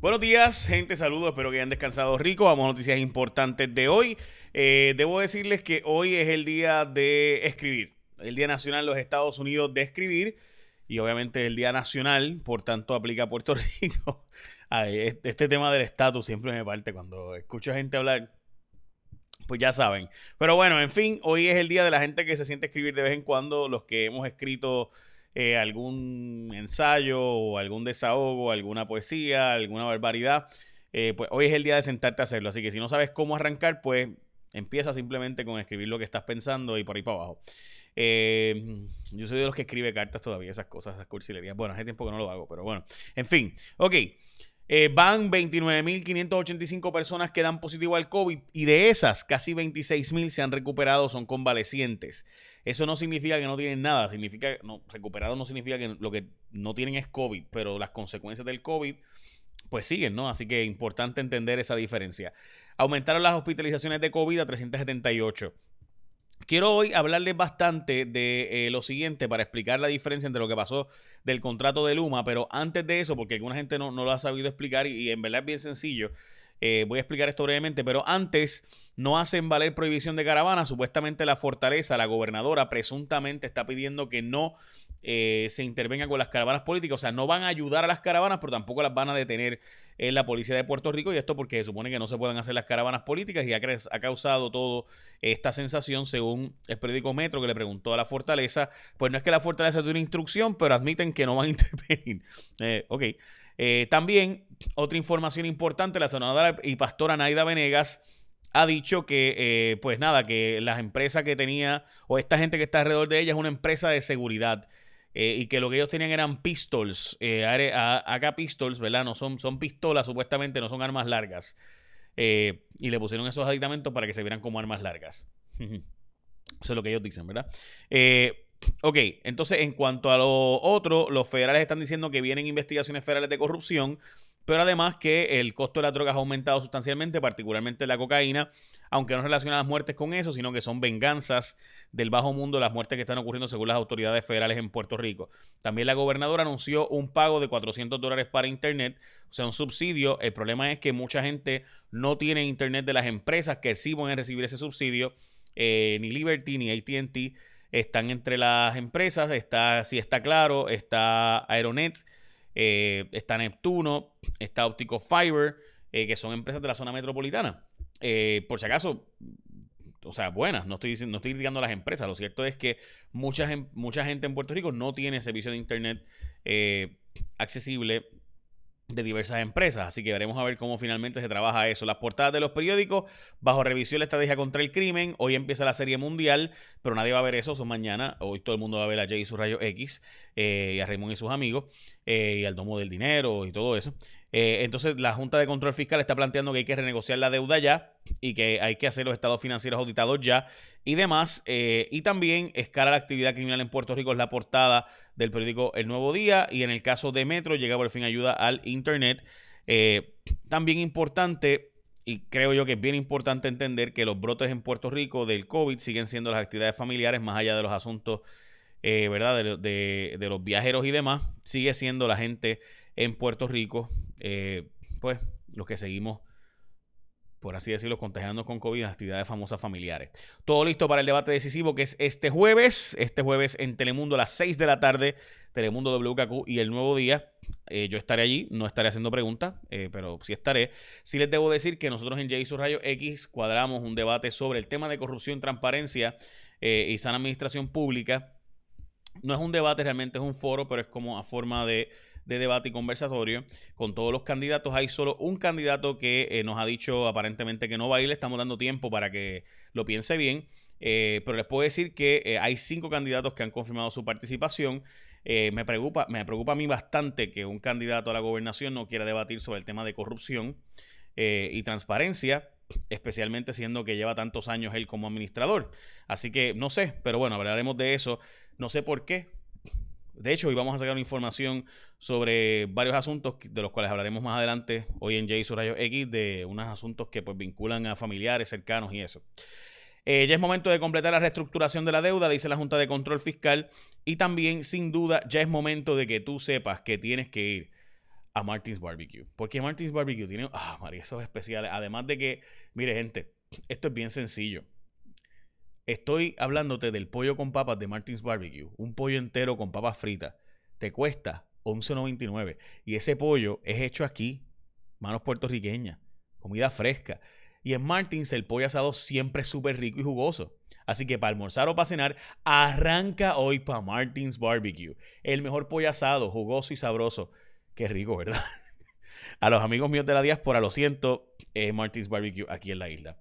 Buenos días, gente, saludos, espero que hayan descansado rico. Vamos a noticias importantes de hoy. Eh, debo decirles que hoy es el día de escribir, el Día Nacional de los Estados Unidos de Escribir y obviamente el Día Nacional, por tanto aplica a Puerto Rico. Este, este tema del estatus siempre me parte cuando escucho a gente hablar, pues ya saben. Pero bueno, en fin, hoy es el día de la gente que se siente escribir de vez en cuando, los que hemos escrito eh, algún ensayo o algún desahogo, alguna poesía, alguna barbaridad, eh, pues hoy es el día de sentarte a hacerlo. Así que si no sabes cómo arrancar, pues empieza simplemente con escribir lo que estás pensando y por ahí para abajo. Eh, yo soy de los que escribe cartas todavía, esas cosas, esas cursilerías. Bueno, hace tiempo que no lo hago, pero bueno. En fin, ok. Van 29.585 personas que dan positivo al COVID y de esas, casi 26.000 se han recuperado, son convalecientes. Eso no significa que no tienen nada, significa, no, recuperado no significa que lo que no tienen es COVID, pero las consecuencias del COVID pues siguen, ¿no? Así que es importante entender esa diferencia. Aumentaron las hospitalizaciones de COVID a 378. Quiero hoy hablarles bastante de eh, lo siguiente para explicar la diferencia entre lo que pasó del contrato de Luma, pero antes de eso, porque alguna gente no, lo ha sabido explicar y en verdad es bien sencillo, eh, voy a explicar esto brevemente, pero antes no hacen valer prohibición de caravana. Supuestamente la fortaleza, la gobernadora, presuntamente está pidiendo que no eh, se intervenga con las caravanas políticas. O sea, no van a ayudar a las caravanas, pero tampoco las van a detener en la policía de Puerto Rico. Y esto porque se supone que no se pueden hacer las caravanas políticas y ha, causado todo esta sensación, según el periódico Metro, que le preguntó a la fortaleza. Pues no es que la fortaleza dé una instrucción, pero admiten que no van a intervenir. Eh, ok. Eh, también, otra información importante, la senadora y pastora Naida Venegas ha dicho que, eh, pues nada, que las empresas que tenía, o esta gente que está alrededor de ella, es una empresa de seguridad. Eh, y que lo que ellos tenían eran pistols, acá pistols, ¿verdad? No son, son pistolas, supuestamente no son armas largas. y le pusieron esos aditamentos para que se vieran como armas largas. Eso es lo que ellos dicen, ¿verdad? Ok, entonces en cuanto a lo otro, los federales están diciendo que vienen investigaciones federales de corrupción, pero además que el costo de las drogas ha aumentado sustancialmente, particularmente la cocaína, aunque no relaciona las muertes con eso, sino que son venganzas del bajo mundo las muertes que están ocurriendo según las autoridades federales en Puerto Rico. También la gobernadora anunció un pago de 400 dólares para Internet, o sea, un subsidio. El problema es que mucha gente no tiene Internet de las empresas que sí van a recibir ese subsidio, eh, ni Liberty ni ATT están entre las empresas, está, si está claro, está Aeronet, eh, está Neptuno, está Optico Fiber, eh, que son empresas de la zona metropolitana. Eh, por si acaso, o sea, buenas, no estoy, no estoy a las empresas, lo cierto es que mucha, mucha gente en Puerto Rico no tiene servicio de Internet accesible de diversas empresas. Así que veremos a ver cómo finalmente se trabaja eso. Las portadas de los periódicos, bajo revisión la estrategia contra el crimen. Hoy empieza la serie mundial, pero nadie va a ver eso. Son mañana. Hoy todo el mundo va a ver a Jay y su rayo X, y a Raymond y sus amigos, eh, y al domo del dinero y todo eso. Eh, entonces, la Junta de Control Fiscal está planteando que hay que renegociar la deuda ya y que hay que hacer los estados financieros auditados ya y demás. Eh, y también escala la actividad criminal en Puerto Rico, es la portada del periódico El Nuevo Día. Y en el caso de Metro, llega por fin ayuda al Internet. También importante, y creo yo que es bien importante entender que los brotes en Puerto Rico del COVID siguen siendo las actividades familiares, más allá de los asuntos, ¿verdad? de los viajeros y demás. Sigue siendo la gente en Puerto Rico, eh, pues los que seguimos, por así decirlo, contagiando con COVID en actividades famosas familiares. Todo listo para el debate decisivo que es este jueves, este jueves en Telemundo a las 6 de la tarde, Telemundo WKQ y el nuevo día. Eh, yo estaré allí, no estaré haciendo preguntas, eh, pero sí estaré. Sí les debo decir que nosotros en Jason Rayo X cuadramos un debate sobre el tema de corrupción, transparencia y sana administración pública. No es un debate, realmente es un foro, pero es como a forma de de debate y conversatorio con todos los candidatos. Hay solo un candidato que eh, nos ha dicho aparentemente que no va a ir. Le estamos dando tiempo para que lo piense bien. Eh, pero les puedo decir que eh, hay cinco candidatos que han confirmado su participación. me, preocupa, me preocupa a mí bastante que un candidato a la gobernación no quiera debatir sobre el tema de corrupción y transparencia, especialmente siendo que lleva tantos años él como administrador. Así que no sé, pero bueno, hablaremos de eso. No sé por qué, de hecho, hoy vamos a sacar una información sobre varios asuntos de los cuales hablaremos más adelante hoy en Jay Rayo X, de unos asuntos que pues vinculan a familiares cercanos y eso. Eh, ya es momento de completar la reestructuración de la deuda, dice la Junta de Control Fiscal, y también, sin duda, ya es momento de que tú sepas que tienes que ir a Martins Barbecue. Porque Martins Barbecue tiene, ah, María, esos especiales. Además de que, mire, gente, esto es bien sencillo. Estoy hablándote del pollo con papas de Martins Barbecue. Un pollo entero con papas fritas. Te cuesta 11.99. Y ese pollo es hecho aquí, manos puertorriqueñas, comida fresca. Y en Martins el pollo asado siempre es súper rico y jugoso. Así que para almorzar o para cenar, arranca hoy para Martins Barbecue. El mejor pollo asado, jugoso y sabroso. Qué rico, ¿verdad? A los amigos míos de la diáspora, lo siento, es Martins Barbecue aquí en la isla.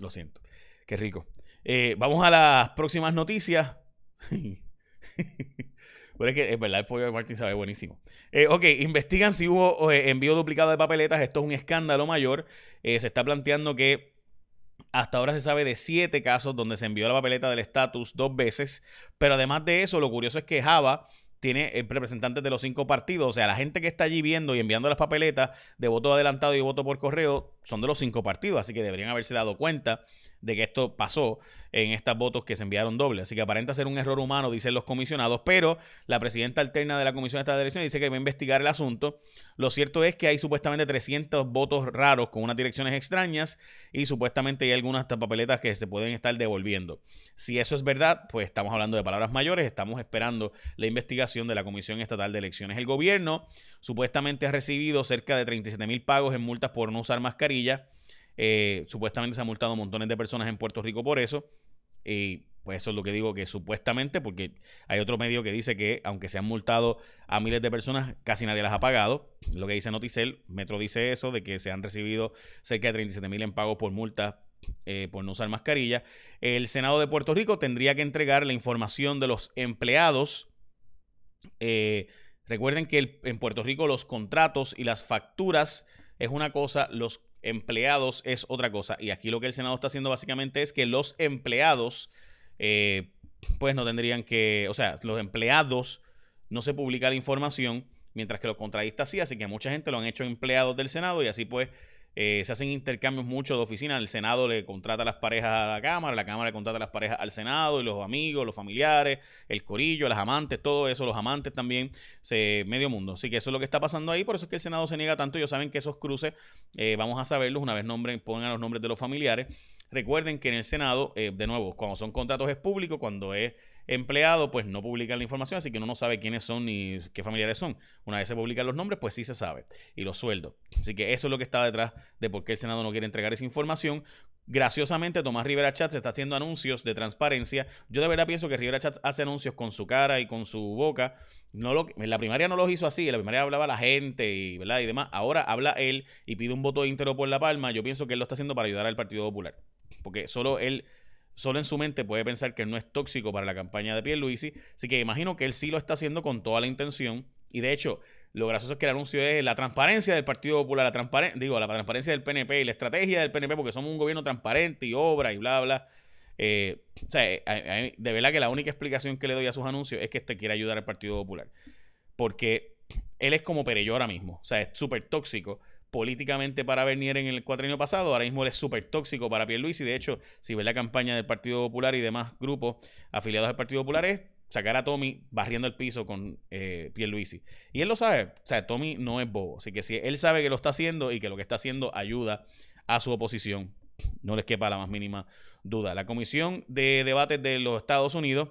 Lo siento. Qué rico. Eh, vamos a las próximas noticias. Pero es que es verdad, el pollo de Martín sabe buenísimo. Eh, ok, investigan si hubo eh, envío duplicado de papeletas. Esto es un escándalo mayor. Eh, se está planteando que hasta ahora se sabe de siete casos donde se envió la papeleta del estatus dos veces. Pero además de eso, lo curioso es que Java tiene representantes de los cinco partidos. O sea, la gente que está allí viendo y enviando las papeletas de voto adelantado y voto por correo son de los cinco partidos. Así que deberían haberse dado cuenta de que esto pasó en estas votos que se enviaron doble. Así que aparenta ser un error humano, dicen los comisionados, pero la presidenta alterna de la Comisión de Elecciones dice que va a investigar el asunto. Lo cierto es que hay supuestamente 300 votos raros con unas direcciones extrañas y supuestamente hay algunas papeletas que se pueden estar devolviendo. Si eso es verdad, pues estamos hablando de palabras mayores, estamos esperando la investigación de la Comisión Estatal de Elecciones. El gobierno supuestamente ha recibido cerca de 37 mil pagos en multas por no usar mascarilla eh, supuestamente se han multado montones de personas en Puerto Rico por eso. Y pues eso es lo que digo que supuestamente, porque hay otro medio que dice que aunque se han multado a miles de personas, casi nadie las ha pagado. Lo que dice Noticel, Metro dice eso, de que se han recibido cerca de 37 mil en pagos por multas eh, por no usar mascarilla. El Senado de Puerto Rico tendría que entregar la información de los empleados. Eh, recuerden que en Puerto Rico los contratos y las facturas es una cosa, los empleados es otra cosa. Y aquí lo que el Senado está haciendo básicamente es que los empleados, eh, pues no tendrían que, o sea, los empleados no se publica la información, mientras que los contratistas sí, así que mucha gente lo han hecho empleados del Senado y así pues eh, se hacen intercambios mucho de oficina. El Senado le contrata a las parejas a la Cámara, la Cámara le contrata a las parejas al Senado, y los amigos, los familiares, el corillo, las amantes, todo eso, los amantes también, se, medio mundo. Así que eso es lo que está pasando ahí, por eso es que el Senado se niega tanto. Ellos saben que esos cruces, eh, vamos a saberlos una vez nombren, pongan los nombres de los familiares. Recuerden que en el Senado, eh, de nuevo, cuando son contratos es público, cuando es empleado, pues no publican la información, así que uno no sabe quiénes son ni qué familiares son. Una vez se publican los nombres, pues sí se sabe. Y los sueldos. Así que eso es lo que está detrás de por qué el Senado no quiere entregar esa información. Graciosamente, Tomás Rivera Chats está haciendo anuncios de transparencia. Yo de verdad pienso que Rivera Chats hace anuncios con su cara y con su boca. No lo, en la primaria no los hizo así, en la primaria hablaba la gente y, ¿verdad? y demás. Ahora habla él y pide un voto íntero por la palma. Yo pienso que él lo está haciendo para ayudar al Partido Popular. Porque solo él solo en su mente puede pensar que no es tóxico para la campaña de Pierluisi. Así que imagino que él sí lo está haciendo con toda la intención. Y de hecho, lo gracioso es que el anuncio es la transparencia del Partido Popular, la digo, la transparencia del PNP y la estrategia del PNP, porque somos un gobierno transparente y obra y bla, bla. Eh, o sea, de verdad que la única explicación que le doy a sus anuncios es que este quiere ayudar al Partido Popular. Porque él es como Perello ahora mismo. O sea, es súper tóxico políticamente para Bernier en el cuatrienio pasado, ahora mismo él es súper tóxico para Pierluisi. De hecho, si ve la campaña del Partido Popular y demás grupos afiliados al Partido Popular, es sacar a Tommy barriendo el piso con eh, Pierluisi. Y él lo sabe, o sea, Tommy no es bobo. Así que si él sabe que lo está haciendo y que lo que está haciendo ayuda a su oposición, no les quepa la más mínima duda. La Comisión de Debates de los Estados Unidos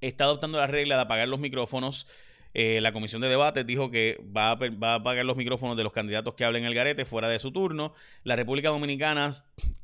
está adoptando la regla de apagar los micrófonos eh, la comisión de debates dijo que va a, va apagar los micrófonos de los candidatos que hablen el garete fuera de su turno. La República Dominicana,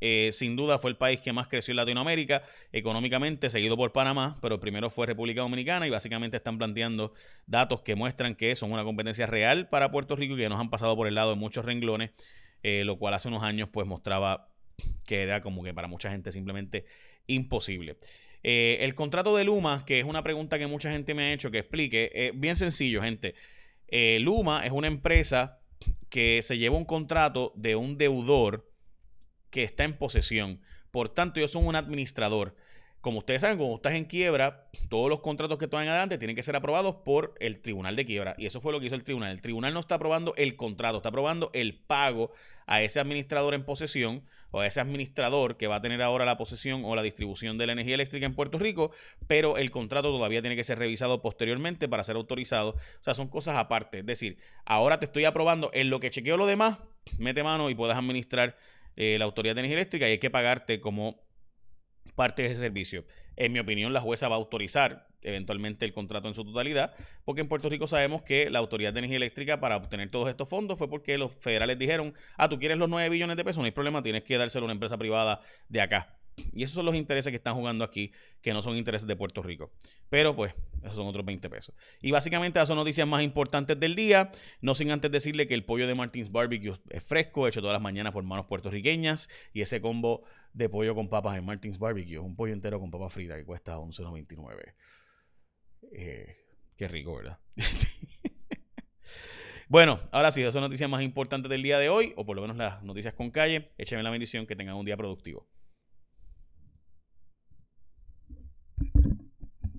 eh, sin duda, fue el país que más creció en Latinoamérica económicamente, seguido por Panamá, pero primero fue República Dominicana y básicamente están planteando datos que muestran que son una competencia real para Puerto Rico y que nos han pasado por el lado de muchos renglones, eh, lo cual hace unos años pues mostraba que era como que para mucha gente simplemente imposible. Eh, el contrato de Luma, que es una pregunta que mucha gente me ha hecho que explique, es bien sencillo, gente. Eh, Luma es una empresa que se lleva un contrato de un deudor que está en posesión. Por tanto, yo soy un administrador. Como ustedes saben, como estás en quiebra, todos los contratos que toman adelante tienen que ser aprobados por el tribunal de quiebra. Y eso fue lo que hizo el tribunal. El tribunal no está aprobando el contrato, está aprobando el pago a ese administrador en posesión o a ese administrador que va a tener ahora la posesión o la distribución de la energía eléctrica en Puerto Rico, pero el contrato todavía tiene que ser revisado posteriormente para ser autorizado. O sea, son cosas aparte. Es decir, ahora te estoy aprobando en lo que chequeo lo demás, mete mano y puedas administrar eh, la autoridad de energía eléctrica y hay que pagarte como parte de ese servicio. En mi opinión, la jueza va a autorizar eventualmente el contrato en su totalidad, porque en Puerto Rico sabemos que la Autoridad de Energía Eléctrica para obtener todos estos fondos fue porque los federales dijeron, ah, tú quieres los 9 billones de pesos, no hay problema, tienes que dárselo a una empresa privada de acá. Y esos son los intereses que están jugando aquí, que no son intereses de Puerto Rico. Pero pues, esos son otros 20 pesos. Y básicamente esas son noticias más importantes del día. No sin antes decirle que el pollo de Martins Barbecue es fresco, hecho todas las mañanas por manos puertorriqueñas. Y ese combo de pollo con papas en Martins Barbecue, un pollo entero con papas fritas que cuesta 11.99. Eh, qué rico, ¿verdad? bueno, ahora sí, esas son noticias más importantes del día de hoy, o por lo menos las noticias con calle. Échenme la bendición, que tengan un día productivo.